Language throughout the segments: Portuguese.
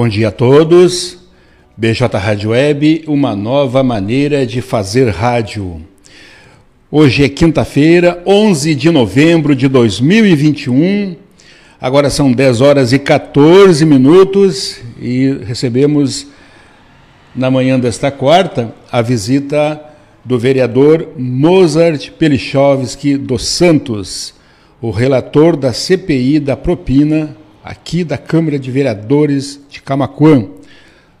Bom dia a todos. BJ Rádio Web, uma nova maneira de fazer rádio. Hoje é quinta-feira, 11 de novembro de 2021. Agora são 10 horas e 14 minutos e recebemos na manhã desta quarta a visita do vereador Mozart Pelichovski dos Santos, o relator da CPI da propina aqui da Câmara de Vereadores de Camacuã.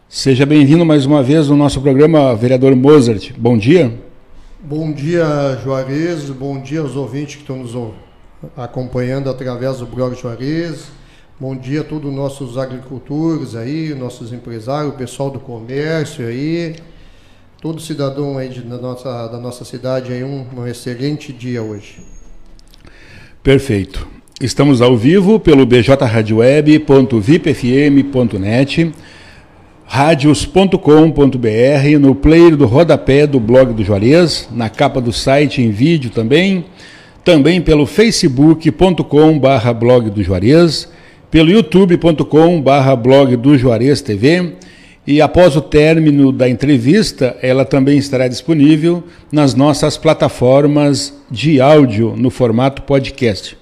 Seja bem-vindo mais uma vez no nosso programa, vereador Mozart. Bom dia. Bom dia, Juarez. Bom dia aos ouvintes que estão nos acompanhando através do blog Juarez. Bom dia a todos os nossos agricultores aí, nossos empresários, o pessoal do comércio aí, todo cidadão aí de, da, nossa, da nossa cidade aí, um, um excelente dia hoje. Perfeito. Estamos ao vivo pelo bjradioweb.vipfm.net, radios.com.br, no player do rodapé do blog do Juarez, na capa do site em vídeo também, também pelo facebook.com.br blog do Juarez, pelo youtube.com.br blog do Juarez TV, e após o término da entrevista, ela também estará disponível nas nossas plataformas de áudio no formato podcast.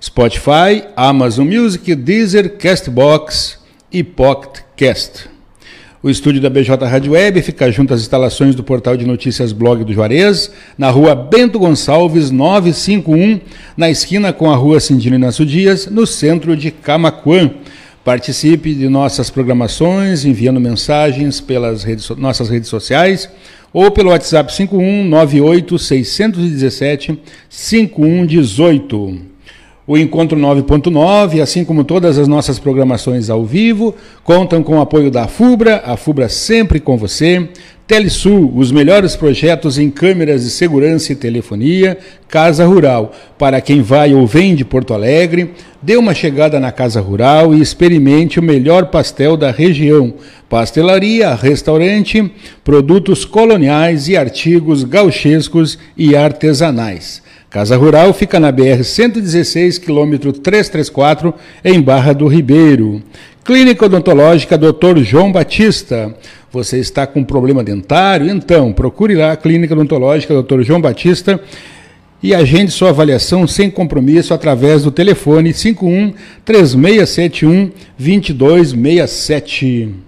Spotify, Amazon Music, Deezer, Castbox e PocketCast. O estúdio da BJ Rádio Web fica junto às instalações do portal de notícias Blog do Juarez, na rua Bento Gonçalves 951, na esquina com a rua Cindino Dias, no centro de Camacuã. Participe de nossas programações enviando mensagens pelas redes, nossas redes sociais ou pelo WhatsApp 5198 617 5118. O Encontro 9.9, assim como todas as nossas programações ao vivo, contam com o apoio da FUBRA, a FUBRA sempre com você, Telesul, os melhores projetos em câmeras de segurança e telefonia, Casa Rural, para quem vai ou vem de Porto Alegre, dê uma chegada na Casa Rural e experimente o melhor pastel da região. Pastelaria, restaurante, produtos coloniais e artigos gauchescos e artesanais. Casa Rural fica na BR 116, quilômetro 334, em Barra do Ribeiro. Clínica Odontológica Dr. João Batista. Você está com problema dentário? Então, procure lá a Clínica Odontológica Dr. João Batista e agende sua avaliação sem compromisso através do telefone 51 3671 2267.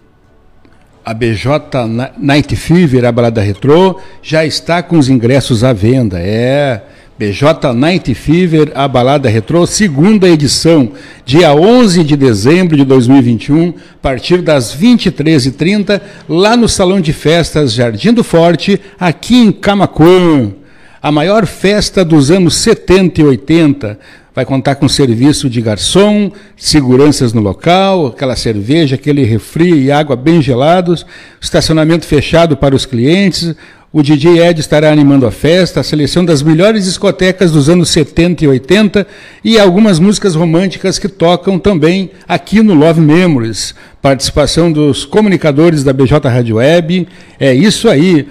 a BJ Night Fever, a balada retrô, já está com os ingressos à venda. É BJ Night Fever, a balada retrô, segunda edição, dia 11 de dezembro de 2021, a partir das 23h30, lá no Salão de Festas Jardim do Forte, aqui em Camacuã. A maior festa dos anos 70 e 80 vai contar com serviço de garçom, seguranças no local, aquela cerveja, aquele refri e água bem gelados, estacionamento fechado para os clientes. O DJ Ed estará animando a festa, a seleção das melhores discotecas dos anos 70 e 80 e algumas músicas românticas que tocam também aqui no Love Memories. Participação dos comunicadores da BJ Rádio Web. É isso aí.